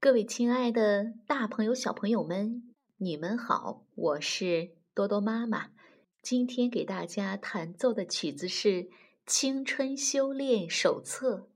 各位亲爱的大朋友小朋友们你们好我是多多妈妈。今天给大家弹奏的曲子是青春修炼手册。